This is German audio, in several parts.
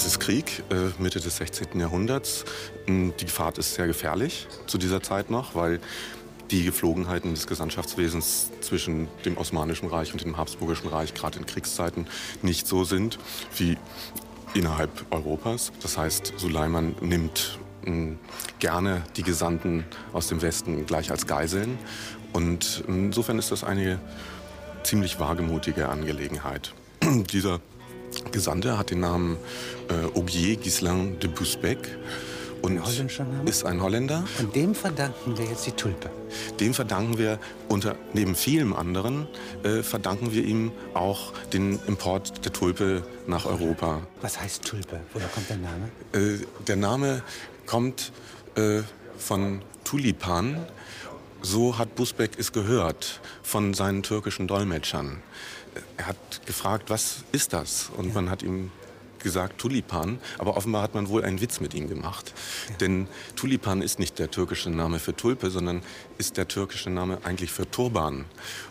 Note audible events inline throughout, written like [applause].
Es ist Krieg, äh, Mitte des 16. Jahrhunderts. Mm, die Fahrt ist sehr gefährlich zu dieser Zeit noch, weil die Geflogenheiten des Gesandtschaftswesens zwischen dem Osmanischen Reich und dem Habsburgischen Reich gerade in Kriegszeiten nicht so sind wie innerhalb Europas. Das heißt, Suleiman nimmt mh, gerne die Gesandten aus dem Westen gleich als Geiseln. Und insofern ist das eine ziemlich wagemutige Angelegenheit. [clears throat] Dieser Gesandte hat den Namen äh, Augier Ghislain de Busbecq und ist ein Holländer. Und dem verdanken wir jetzt die Tulpe. Dem verdanken wir unter neben vielem anderen äh, verdanken wir ihm auch den Import der Tulpe nach Europa. Was heißt Tulpe? Woher kommt der Name? Äh, der Name kommt äh, von Tulipan. So hat Busbeck es gehört von seinen türkischen Dolmetschern. Er hat gefragt, was ist das? Und ja. man hat ihm gesagt Tulipan, aber offenbar hat man wohl einen Witz mit ihm gemacht. Ja. Denn Tulipan ist nicht der türkische Name für Tulpe, sondern ist der türkische Name eigentlich für Turban.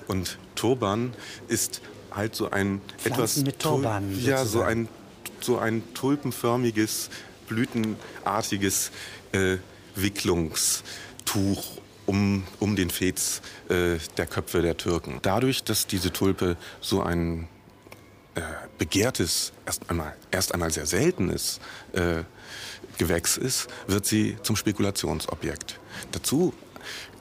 Und Turban ist halt so ein Pflanzen etwas mit Turban. Ja, so ein so ein tulpenförmiges, blütenartiges äh, Wicklungstuch um, um den Fez äh, der Köpfe der Türken. Dadurch, dass diese Tulpe so ein äh, begehrtes, erst einmal, erst einmal sehr seltenes äh, Gewächs ist, wird sie zum Spekulationsobjekt. Dazu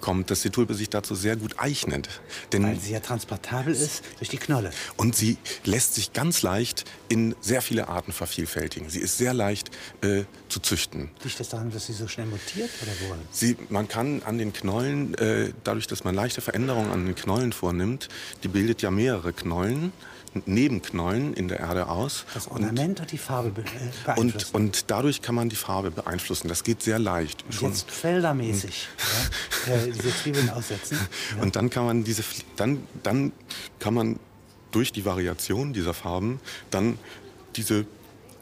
kommt, dass die Tulpe sich dazu sehr gut eignet. Denn Weil sie ja transportabel ist durch die Knolle. Und sie lässt sich ganz leicht in sehr viele Arten vervielfältigen. Sie ist sehr leicht äh, zu züchten. Liegt das daran, dass sie so schnell mutiert oder woran? Sie, man kann an den Knollen, äh, dadurch, dass man leichte Veränderungen an den Knollen vornimmt, die bildet ja mehrere Knollen Nebenknollen in der Erde aus. Das Ornament und, und die Farbe beeinflussen. Und, und, dadurch kann man die Farbe beeinflussen. Das geht sehr leicht. Schon. Jetzt feldermäßig ja, [laughs] äh, diese Zwiebeln aussetzen. Ja. [laughs] Und dann kann man diese, dann, dann kann man durch die Variation dieser Farben dann diese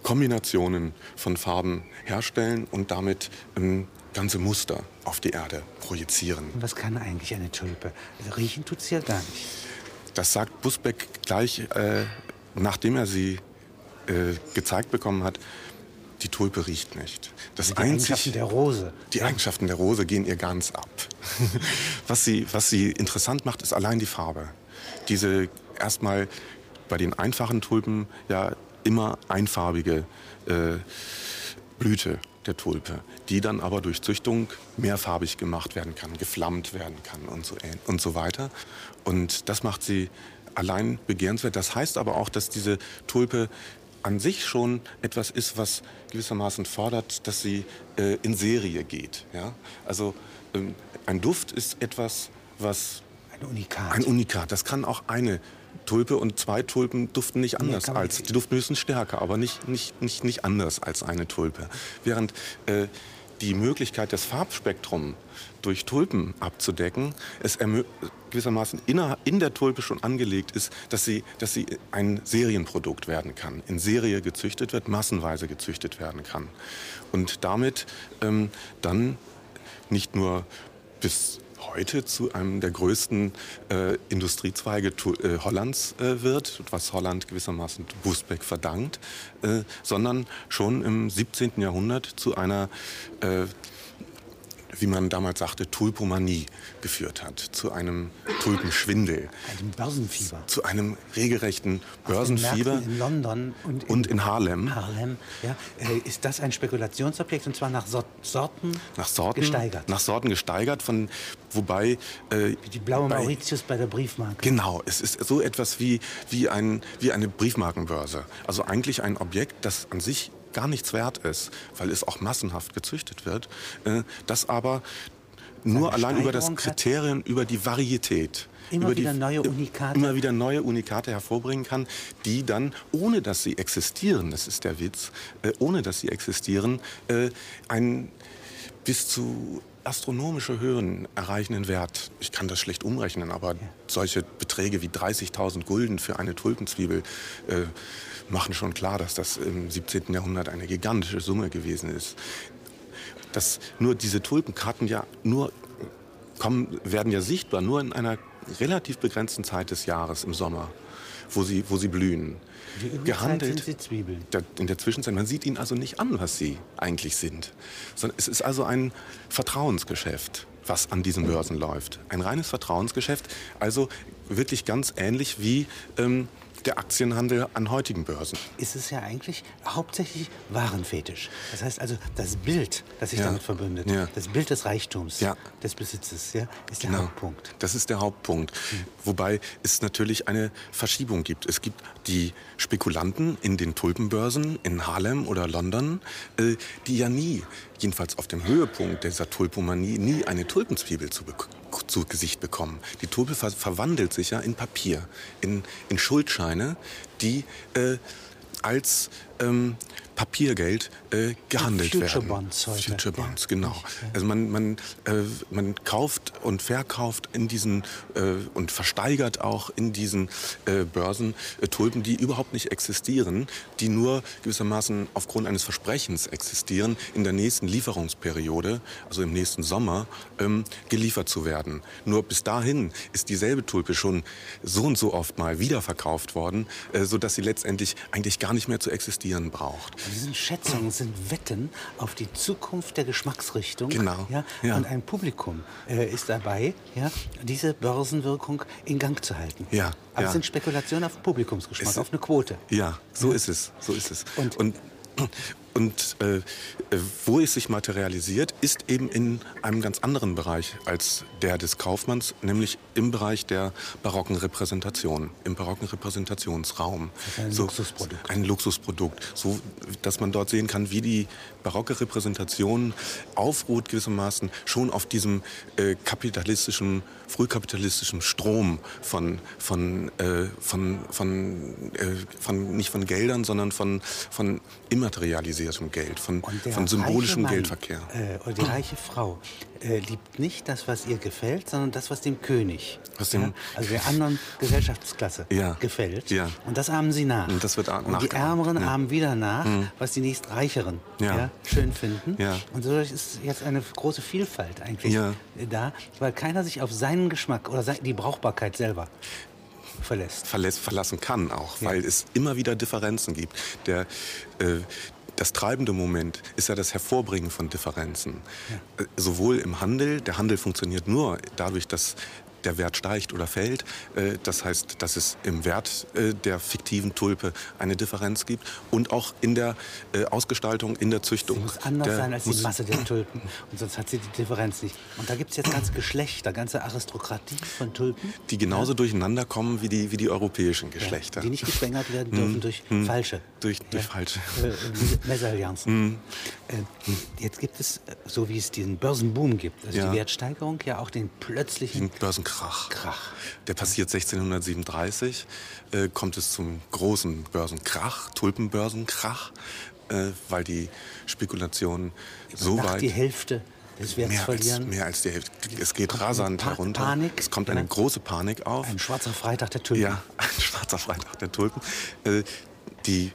Kombinationen von Farben herstellen und damit ähm, ganze Muster auf die Erde projizieren. Und was kann eigentlich eine Tulpe? Also riechen tut sie ja gar nicht. Das sagt Busbeck gleich, äh, nachdem er sie äh, gezeigt bekommen hat. Die Tulpe riecht nicht. Das die einzig, Eigenschaften der Rose. Die. Eigenschaften der Rose gehen ihr ganz ab. [laughs] was, sie, was sie interessant macht, ist allein die Farbe. Diese erstmal bei den einfachen Tulpen ja immer einfarbige äh, Blüte der Tulpe, die dann aber durch Züchtung mehrfarbig gemacht werden kann, geflammt werden kann und so, und so weiter. Und das macht sie allein begehrenswert. Das heißt aber auch, dass diese Tulpe an sich schon etwas ist, was gewissermaßen fordert, dass sie äh, in Serie geht. Ja? Also ähm, ein Duft ist etwas, was ein Unikat. Ein Unikat. Das kann auch eine Tulpe und zwei Tulpen duften nicht anders nee, als. Die duften höchstens stärker, aber nicht, nicht, nicht, nicht anders als eine Tulpe. Während äh, die Möglichkeit, das Farbspektrum durch Tulpen abzudecken, es gewissermaßen in der Tulpe schon angelegt ist, dass sie, dass sie ein Serienprodukt werden kann, in Serie gezüchtet wird, massenweise gezüchtet werden kann. Und damit ähm, dann nicht nur bis heute zu einem der größten äh, Industriezweige äh, Hollands äh, wird, was Holland gewissermaßen Busbeck verdankt, äh, sondern schon im 17. Jahrhundert zu einer äh, wie man damals sagte, Tulpomanie geführt hat, zu einem Tulpenschwindel. Einem Börsenfieber. Zu einem regelrechten Börsenfieber. in London und in, und in Harlem. Harlem, ja. Äh, ist das ein Spekulationsobjekt und zwar nach Sorten, nach Sorten gesteigert? Nach Sorten gesteigert, von, wobei... Äh, wie die blaue bei, Mauritius bei der Briefmarke. Genau, es ist so etwas wie, wie, ein, wie eine Briefmarkenbörse. Also eigentlich ein Objekt, das an sich gar nichts wert ist, weil es auch massenhaft gezüchtet wird, äh, das aber nur allein über das Kriterium, über die Varietät, immer über wieder die, neue Unikate. immer wieder neue Unikate hervorbringen kann, die dann, ohne dass sie existieren, das ist der Witz, äh, ohne dass sie existieren, äh, einen bis zu astronomische Höhen erreichenden Wert, ich kann das schlecht umrechnen, aber ja. solche Beträge wie 30.000 Gulden für eine Tulpenzwiebel äh, machen schon klar, dass das im 17. Jahrhundert eine gigantische Summe gewesen ist. Dass nur diese Tulpenkarten ja nur kommen, werden ja sichtbar, nur in einer relativ begrenzten Zeit des Jahres im Sommer. Wo sie, wo sie blühen. Gehandelt. In der Zwischenzeit, man sieht ihnen also nicht an, was sie eigentlich sind. Sondern es ist also ein Vertrauensgeschäft, was an diesen Börsen läuft. Ein reines Vertrauensgeschäft, also wirklich ganz ähnlich wie ähm, der Aktienhandel an heutigen Börsen. Ist es ja eigentlich hauptsächlich Warenfetisch. Das heißt also, das Bild, das sich Ja. damit verbindet, Ja. das Bild des Reichtums, Ja. des Besitzes, ja, ist der Genau. Hauptpunkt. Das ist der Hauptpunkt. Wobei es natürlich eine Verschiebung gibt. Es gibt die Spekulanten in den Tulpenbörsen in Harlem oder London, äh, die ja nie, jedenfalls auf dem Höhepunkt dieser Tulpomanie, nie eine Tulpenzwiebel zu, zu Gesicht bekommen. Die Tulpe ver verwandelt sich ja in Papier, in, in Schuldscheine, die äh, als ähm, Papiergeld äh, gehandelt Future werden. Bonds heute. Future Ja. Bonds, genau. Also man, man, äh, man kauft und verkauft in diesen äh, und versteigert auch in diesen äh, Börsen äh, Tulpen, die überhaupt nicht existieren, die nur gewissermaßen aufgrund eines Versprechens existieren, in der nächsten Lieferungsperiode, also im nächsten Sommer, ähm, geliefert zu werden. Nur bis dahin ist dieselbe Tulpe schon so und so oft mal wiederverkauft worden, äh, sodass sie letztendlich eigentlich gar nicht mehr zu existieren braucht. Das sind Schätzungen, sind Wetten auf die Zukunft der Geschmacksrichtung. Genau. Ja, Ja. Und ein Publikum äh, ist dabei, ja, diese Börsenwirkung in Gang zu halten. Ja, Aber ja. es sind Spekulationen auf Publikumsgeschmack, Es- auf eine Quote. Ja, so ist es, so ist es. Und- und, und äh, äh, wo es sich materialisiert, ist eben in einem ganz anderen Bereich als der des Kaufmanns, nämlich im Bereich der barocken Repräsentation, im barocken Repräsentationsraum. ein Luxusprodukt. Ein Luxusprodukt, so dass man dort sehen kann, wie die barocke Repräsentation aufruht gewissermaßen schon auf diesem äh, kapitalistischen, frühkapitalistischen Strom von, von, äh, von, von, äh, von, nicht von Geldern, sondern von, von immaterialisiertem Geld, von, Und der von symbolischem Mann, Geldverkehr. Äh, oder die reiche Frau äh, liebt nicht das, was ihr gefällt, sondern das, was dem König, Was dem- ja, also der anderen Gesellschaftsklasse Ja, gefällt. ja. Und das ahmen sie nach. Und das wird Und die Ärmeren ja. Mhm. ahmen wieder nach, was die nächstreicheren Ja. ja, schön finden. Ja. Und so ist jetzt eine große Vielfalt eigentlich Ja. da, weil keiner sich auf seinen Geschmack oder die Brauchbarkeit selber verlässt. verlässt, verlassen kann auch, weil es immer wieder Differenzen gibt. Der, äh, das treibende Moment ist ja das Hervorbringen von Differenzen. Äh, sowohl im Handel, der Handel funktioniert nur dadurch, dass der Wert steigt oder fällt. Äh, Das heißt, dass es im Wert äh, der fiktiven Tulpe eine Differenz gibt und auch in der äh, Ausgestaltung, in der Züchtung. Sie muss anders der sein als die Masse der Tulpen. Und sonst hat sie die Differenz nicht. Und da gibt es jetzt ganze Geschlechter, ganze Aristokratie von Tulpen. die genauso durcheinander kommen wie die, wie die europäischen Geschlechter. Die nicht geschwängert werden dürfen durch falsche. Durch- durch falsche. Äh, äh, Mesallianzen. Äh, jetzt gibt es, so wie es diesen Börsenboom gibt, also Ja. die Wertsteigerung, ja auch den plötzlichen Den Börsenkrach. Krach. Der passiert 1637, äh, kommt es zum großen Börsenkrach, Tulpenbörsenkrach, äh, weil die Spekulationen so weit... die Hälfte des Werts Mehr als, verlieren. mehr als die Hälfte. Es geht Kommt rasant herunter. Panik, es kommt eine ja. große Panik auf. Ein schwarzer Freitag der Tulpen. Ja, [laughs] ein schwarzer Freitag der Tulpen. Äh, Die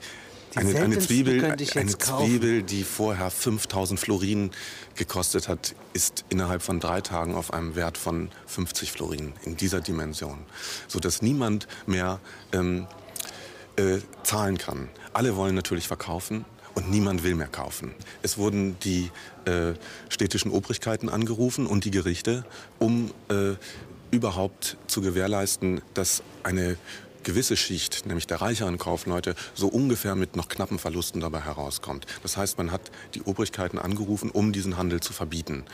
eine, eine, Zwiebel, eine. Zwiebel, die vorher 5000 Florin gekostet hat, ist innerhalb von drei Tagen auf einem Wert von 50 Florin in dieser Dimension. Sodass niemand mehr ähm, äh, zahlen kann. Alle wollen natürlich verkaufen und niemand will mehr kaufen. Es wurden die äh, städtischen Obrigkeiten angerufen und die Gerichte, um äh, überhaupt zu gewährleisten, dass eine gewisse Schicht, nämlich der reicheren Kaufleute, so ungefähr mit noch knappen Verlusten dabei herauskommt. Das heißt, man hat die Obrigkeiten angerufen, um diesen Handel zu verbieten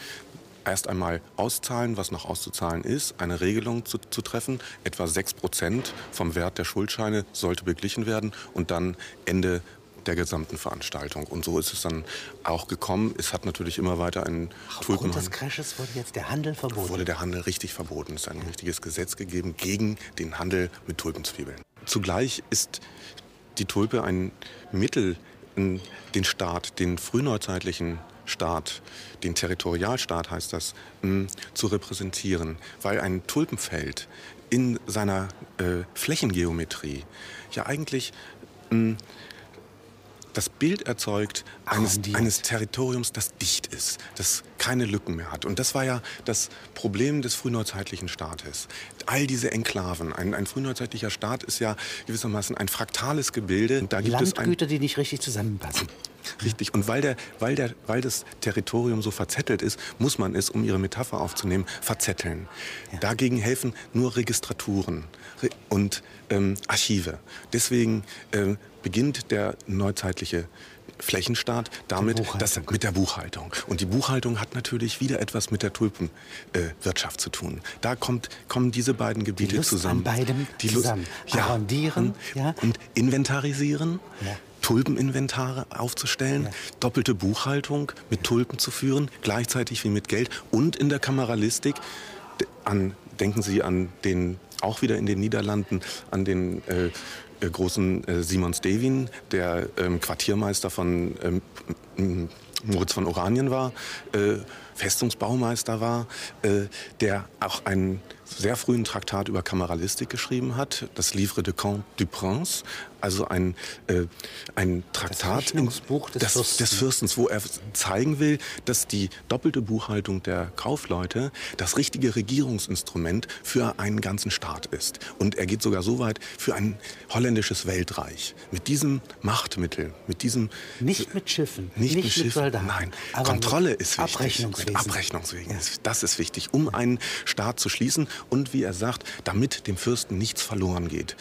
erst einmal auszahlen, was noch auszuzahlen ist, eine Regelung zu, zu treffen. Etwa 6 Prozent vom Wert der Schuldscheine sollte beglichen werden und dann Ende der gesamten Veranstaltung. Und so ist es dann auch gekommen. Es hat natürlich immer weiter einen Aufgrund des Tulpenhandel. Crashes wurde jetzt der Handel verboten. Wurde der Handel richtig verboten. Es ist ein richtiges Gesetz gegeben gegen den Handel mit Tulpenzwiebeln. Zugleich ist die Tulpe ein Mittel, den Staat, den frühneuzeitlichen Staat, den Territorialstaat heißt das, mh, zu repräsentieren, weil ein Tulpenfeld in seiner äh, Flächengeometrie ja eigentlich mh, das Bild erzeugt eines, eines Territoriums, das dicht ist, das keine Lücken mehr hat. Und das war ja das Problem des frühneuzeitlichen Staates. All diese Enklaven. Ein, ein frühneuzeitlicher Staat ist ja gewissermaßen ein fraktales Gebilde. Da gibt Landgüter, es ein, die nicht richtig zusammenpassen. Richtig. Und weil, der, weil, der, weil das Territorium so verzettelt ist, muss man es, um Ihre Metapher aufzunehmen, verzetteln. Ja. Dagegen helfen nur Registraturen und ähm, Archive. Deswegen äh, beginnt der neuzeitliche Flächenstaat damit dass, mit der Buchhaltung. Und die Buchhaltung hat natürlich wieder etwas mit der Tulpenwirtschaft äh, zu tun. Da kommt, kommen diese beiden Gebiete die Lust zusammen. An beidem die zusammen. Lust, ja, Arrondieren ja. und inventarisieren. Ja. Tulpeninventare aufzustellen, ja. doppelte Buchhaltung mit Tulpen zu führen, gleichzeitig wie mit Geld und in der Kameralistik an, denken Sie an den, auch wieder in den Niederlanden, an den äh, äh großen äh, Simon Stevin, der ähm, Quartiermeister von ähm, Moritz von Oranien war, äh, Festungsbaumeister war, äh, der auch einen sehr frühen Traktat über Kameralistik geschrieben hat, das Livre de Camp du Prince, also ein, äh, ein Traktat das des, des, Fürsten. des Fürstens, wo er zeigen will, dass die doppelte Buchhaltung der Kaufleute das richtige Regierungsinstrument für einen ganzen Staat ist. Und er geht sogar so weit für ein holländisches Weltreich. Mit diesem Machtmittel, mit diesem... Nicht mit Schiffen, nicht, nicht mit Schiffen, Soldaten. Nein, Kontrolle ist wichtig. Mit Abrechnungswegen. Ja. Das ist wichtig, um einen Staat zu schließen und, wie er sagt, damit dem Fürsten nichts verloren geht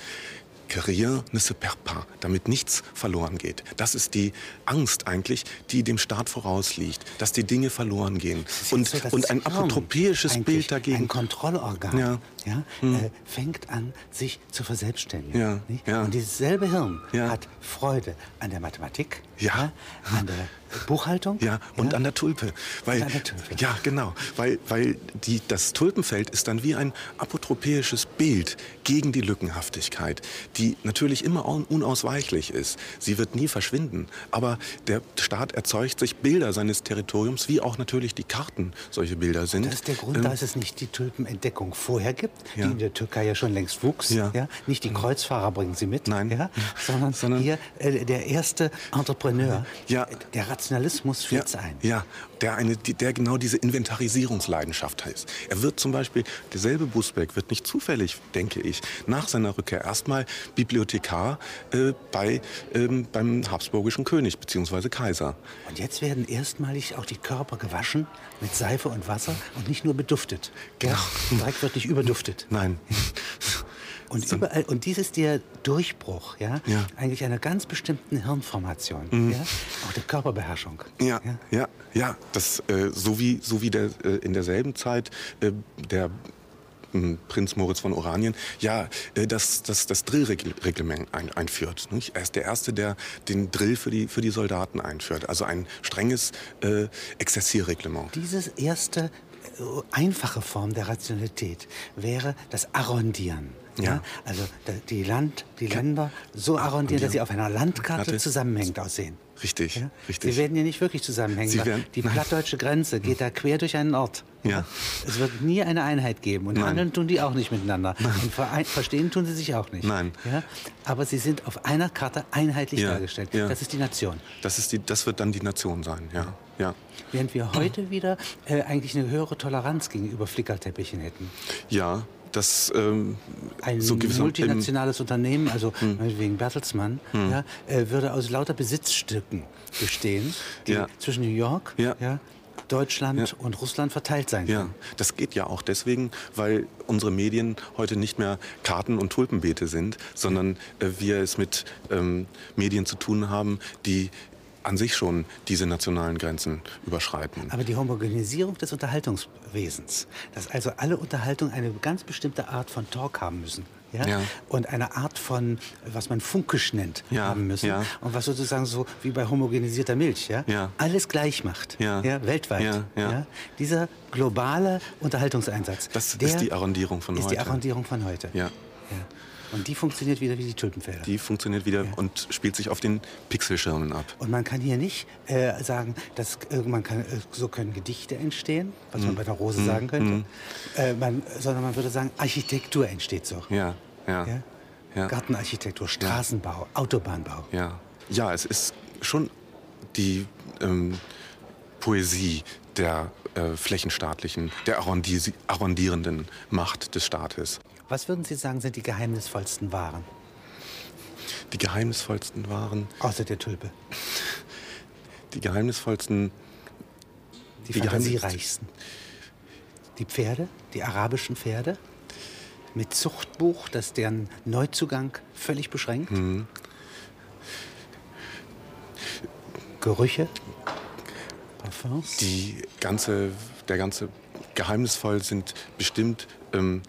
que rien ne se perd pas, damit nichts verloren geht. Das ist die Angst eigentlich, die dem Staat vorausliegt, dass die Dinge verloren gehen. Und, so, und ein apotropäisches Bild dagegen. Ein Kontrollorgan ja. Ja, hm. äh, fängt an, sich zu verselbstständigen. Ja. Ja. Und dieses selbe Hirn hat Freude an der Mathematik, ja. an der Buchhaltung. Ja, und an der Tulpe. Weil, an der Tulpe. Ja, genau. Weil, weil die, das Tulpenfeld ist dann wie ein apotropäisches Bild gegen die Lückenhaftigkeit, die natürlich immer unausweichlich ist. Sie wird nie verschwinden. Aber der Staat erzeugt sich Bilder seines Territoriums, wie auch natürlich die Karten solche Bilder sind. Das ist der Grund, ähm, dass es nicht die Tulpenentdeckung vorher gibt. Die in der Türkei ja schon längst wuchs. Ja. Nicht die Kreuzfahrer bringen sie mit, Nein. Ja, [laughs] sondern, sondern hier äh, der erste Entrepreneur, ja. der Rationalismus führt ja, ein. Ja, der, eine, der genau diese Inventarisierungsleidenschaft heißt. Er wird zum Beispiel, derselbe Busbeck wird nicht zufällig, denke ich, nach seiner Rückkehr erstmal Bibliothekar äh, bei, ähm, beim habsburgischen König bzw. Kaiser. Und jetzt werden erstmalig auch die Körper gewaschen mit Seife und Wasser und nicht nur beduftet. Genau. Dreck wird nicht überduftet. Nein. Und überall, und dies ist der Durchbruch, ja, ja. eigentlich einer ganz bestimmten Hirnformation, mhm. ja, auch der Körperbeherrschung. Ja, ja, ja, ja das, äh, so wie, so wie der, äh, in derselben Zeit äh, der hm, Prinz Moritz von Oranien, ja, äh, das, das, das Drillreglement ein, einführt. Nicht? Er ist der Erste, der den Drill für die, für die Soldaten einführt. Also ein strenges äh, Exerzierreglement. Dieses erste äh, einfache Form der Rationalität wäre das Arrondieren. Ja. ja. Also die, Land, die Länder so arrondieren, dass sie auf einer Landkarte zusammenhängend aussehen. Richtig, ja? richtig. Sie werden ja nicht wirklich zusammenhängen. Werden, die plattdeutsche Grenze geht da quer durch einen Ort. Ja. Es wird nie eine Einheit geben. Und Nein. handeln tun die auch nicht miteinander. Nein. Und verstehen tun sie sich auch nicht. Nein. Ja? Aber sie sind auf einer Karte einheitlich ja. dargestellt. Ja. Das ist die Nation. Das, ist die, das wird dann die Nation sein, ja. ja. Während wir heute wieder äh, eigentlich eine höhere Toleranz gegenüber Flickerteppichen hätten. Ja, das ähm, ein so multinationales Unternehmen, also hm. wegen Bertelsmann, hm. ja, äh, würde aus lauter Besitzstücken bestehen, die ja. zwischen New York, ja. ja Deutschland ja. und Russland verteilt sein können. Ja, das geht ja auch deswegen, weil unsere Medien heute nicht mehr Karten und Tulpenbeete sind, sondern äh, wir es mit ähm, Medien zu tun haben, die an sich schon diese nationalen Grenzen überschreiten. Aber die Homogenisierung des Unterhaltungswesens, dass also alle Unterhaltungen eine ganz bestimmte Art von Talk haben müssen. Ja? ja? Und eine Art von, was man funkisch nennt, ja. haben müssen. Ja. Und was sozusagen so wie bei homogenisierter Milch, ja? ja. alles gleich macht, ja. weltweit. Ja. Dieser globale Unterhaltungseinsatz. Das ist die Arrondierung von ist heute. Ist die Arrondierung von heute. Ja. Und die funktioniert wieder wie die Tulpenfelder. Die funktioniert wieder ja. und spielt sich auf den Pixelschirmen ab. Und man kann hier nicht äh, sagen, dass äh, man kann, äh, so können Gedichte entstehen, was mm. man bei der Rose mm. sagen könnte, mm. man, sondern man würde sagen, Architektur entsteht so. Ja, ja. ja? ja? Gartenarchitektur, Straßenbau, Autobahnbau. Ja. Ja, es ist schon die ähm, Poesie der äh, flächenstaatlichen, der arrondierenden Macht des Staates. Was würden Sie sagen, sind die geheimnisvollsten Waren? Die geheimnisvollsten Waren. Außer der Tulpe. Die geheimnisvollsten. Die, die fantasiereichsten. Die Pferde, die arabischen Pferde mit Zuchtbuch, das deren Neuzugang völlig beschränkt. Mhm. Gerüche, Parfums. Die ganze, der ganze geheimnisvoll sind bestimmt ähm,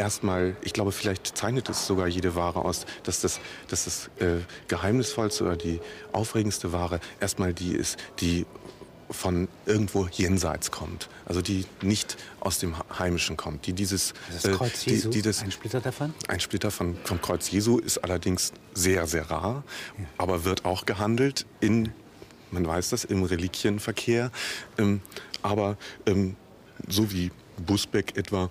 erstmal, ich glaube, vielleicht zeichnet es sogar jede Ware aus, dass das, dass das äh, geheimnisvollste oder die aufregendste Ware erstmal die ist, die von irgendwo jenseits kommt. Also die nicht aus dem Heimischen kommt. Die dieses, das äh, Kreuz Jesu, die, die das, ein Splitter davon? Ein Splitter von, vom Kreuz Jesu ist allerdings sehr, sehr rar, ja. aber wird auch gehandelt in, man weiß das, im Reliquienverkehr. Ähm, aber ähm, so wie Busbeck etwa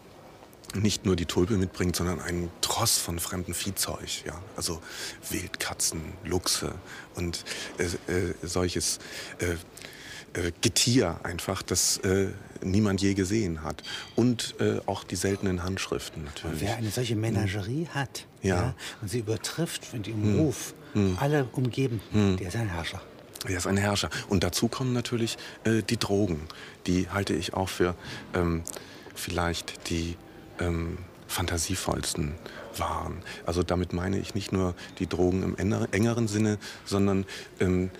nicht nur die Tulpe mitbringt, sondern einen Tross von fremdem Viehzeug. Ja? Also Wildkatzen, Luchse und äh, äh, solches äh, äh, Getier einfach, das äh, niemand je gesehen hat. Und äh, auch die seltenen Handschriften natürlich. Und wer eine solche Menagerie hm. hat ja. ja. und sie übertrifft und im hm. Ruf hm. alle umgeben, hm. der ist ein Herrscher. Er ist ein Herrscher. Und dazu kommen natürlich die Drogen. Die halte ich auch für ähm, vielleicht die ähm, fantasievollsten waren. Also damit meine ich nicht nur die Drogen im engeren Sinne, sondern ähm,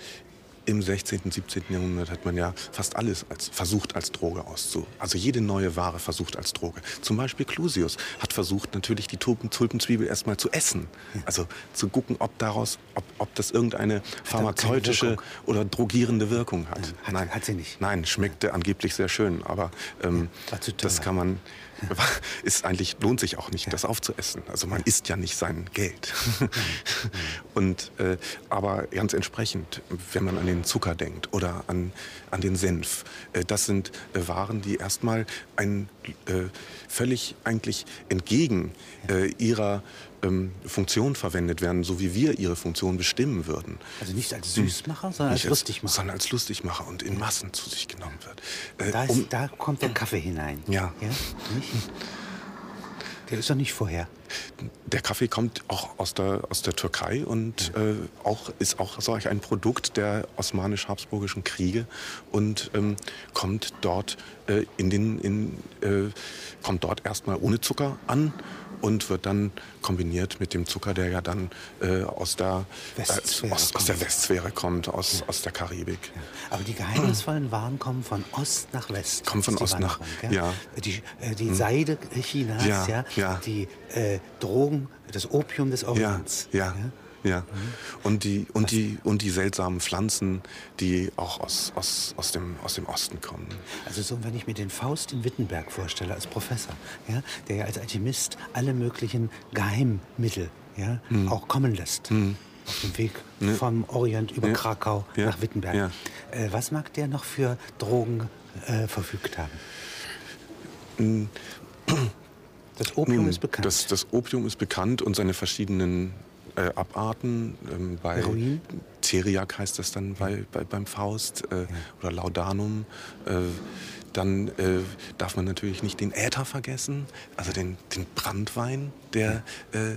im 16., 17. Jahrhundert hat man ja fast alles als, versucht als Droge auszu. Also jede neue Ware versucht als Droge. Zum Beispiel Clusius hat versucht natürlich die Tulpen, Tulpenzwiebel erstmal zu essen. Also zu gucken, ob daraus, ob, ob das irgendeine pharmazeutische oder drogierende Wirkung hat. Ja, hat. Nein, hat sie nicht. Nein, schmeckte angeblich sehr schön, aber ähm, das kann man [laughs] ist eigentlich, lohnt sich auch nicht, ja. das aufzuessen. Also man isst ja nicht sein Geld. [laughs] Und, äh, aber ganz entsprechend, wenn man an den Zucker denkt oder an, an den Senf, äh, das sind äh, Waren, die erstmal ein, äh, völlig eigentlich entgegen äh, ihrer ähm, Funktion verwendet werden, so wie wir ihre Funktion bestimmen würden. Also nicht als Süßmacher, sondern nicht als Lustigmacher. Sondern als Lustigmacher und in Massen zu sich genommen wird. Äh, da, ist, um, da, kommt der Kaffee hinein. Ja. ja? Der ist doch nicht vorher. Der Kaffee kommt auch aus der, aus der Türkei und äh, auch, ist auch solch ein Produkt der osmanisch-habsburgischen Kriege und ähm, kommt dort äh, in den in, äh, kommt dort erstmal ohne Zucker an und wird dann kombiniert mit dem Zucker, der ja dann äh, aus, der, äh, aus, aus, der Westsphäre kommt, aus, ja. aus der Karibik. Ja. Aber die geheimnisvollen Waren kommen von Ost nach West. Kommen von Ost nach, ja. Die, äh, die. Seide Chinas, ja, ja. die äh, Drogen, das Opium des Orients. ja. Ja. Und die, und, die, und die seltsamen Pflanzen, die auch aus, aus, aus, dem, aus dem Osten kommen. Also so, wenn ich mir den Faust in Wittenberg vorstelle als Professor, ja, der ja als Alchemist alle möglichen Geheimmittel ja, mhm. auch kommen lässt. Mhm. Auf dem Weg ja. vom Orient über ja. Krakau ja. nach Wittenberg. Äh, was mag der noch für Drogen äh, verfügt haben? Das Opium Nun, ist bekannt. Das, das Opium ist bekannt und seine verschiedenen äh, Abarten. Ähm, bei Heroin? Teriak heißt das dann bei, bei beim Faust äh, ja. oder Laudanum. Äh, dann äh, darf man natürlich nicht den Äther vergessen, also den, den Brandwein, der äh,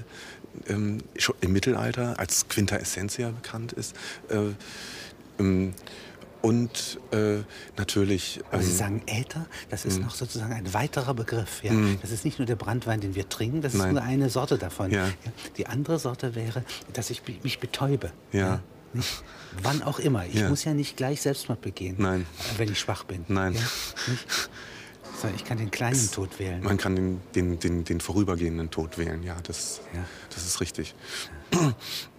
ähm, schon im Mittelalter als Quinta Essentia bekannt ist. Äh, ähm, und äh, natürlich. Aber Sie ähm, sagen Äther, das ist hm. noch sozusagen ein weiterer Begriff. Ja? Mm. Das ist nicht nur der Brandwein, den wir trinken, das Nein. ist nur eine Sorte davon. Ja. Ja? Die andere Sorte wäre, dass ich mich betäube. Ja. Nicht? Wann auch immer. Ich muss ja nicht gleich Selbstmord begehen, Nein. wenn ich schwach bin. Nein. Sondern ich kann den kleinen es, Tod wählen. Man kann den, den, den, den vorübergehenden Tod wählen, ja, das, das ist richtig. [clears throat]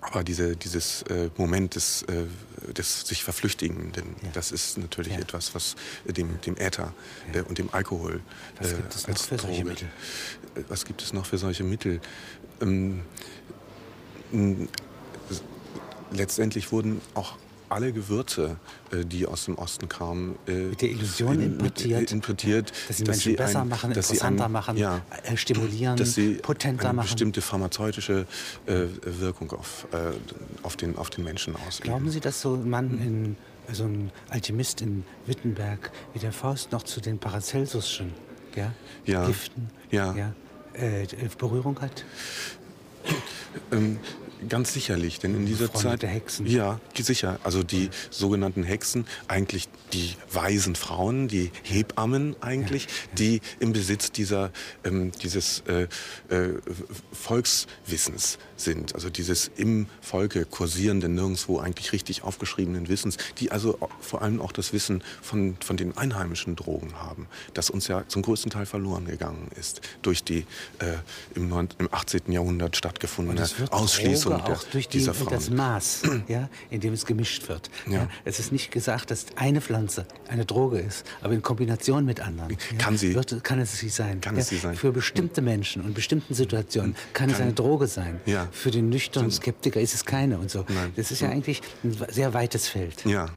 Aber diese, dieses äh, Moment des, äh, des sich Verflüchtigenden, ja. das ist natürlich ja. etwas, was dem, dem Äther ja. äh, und dem Alkohol was gibt es noch für Droge, solche Mittel? Äh, was gibt es noch für solche Mittel? Ähm, letztendlich wurden auch alle Gewürze, äh, die aus dem Osten kamen, äh, mit der Illusion importiert, importiert dass sie dass Menschen sie besser ein, machen, dass interessanter ein, machen, ja, äh, stimulieren, dass sie potenter eine machen. bestimmte pharmazeutische äh, Wirkung auf, äh, auf, den, auf den Menschen ausüben. Glauben Sie, dass so ein Mann in so ein Alchemist in Wittenberg wie der Faust noch zu den Paracelsusschen ja, ja, Giften. Ja, äh, Berührung hat? Ähm, Ganz sicherlich, denn in dieser Zeit. Hexen. Ja, sicher. Also die sogenannten Hexen, eigentlich die weisen Frauen, die Hebammen eigentlich, ja, ja. die im Besitz dieser, ähm, dieses äh, äh, Volkswissens sind. Also dieses im Volke kursierenden, nirgendwo eigentlich richtig aufgeschriebenen Wissens, die also vor allem auch das Wissen von, von den einheimischen Drogen haben, das uns ja zum größten Teil verloren gegangen ist durch die äh, im, 9, im 18. Jahrhundert stattgefundene Ausschließung Droge auch durch die, das Maß, ja, in dem es gemischt wird. Ja. ja. Es ist nicht gesagt, dass eine Pflanze eine Droge ist, aber in Kombination mit anderen kann, sie, wird, kann es sie sein. Kann es sie sein. Für bestimmte Menschen und bestimmten Situationen kann, kann es eine Droge sein. Ja. Für den nüchternen Skeptiker ist es keine und so. Nein. Das ist ja eigentlich ein sehr weites Feld. Ja.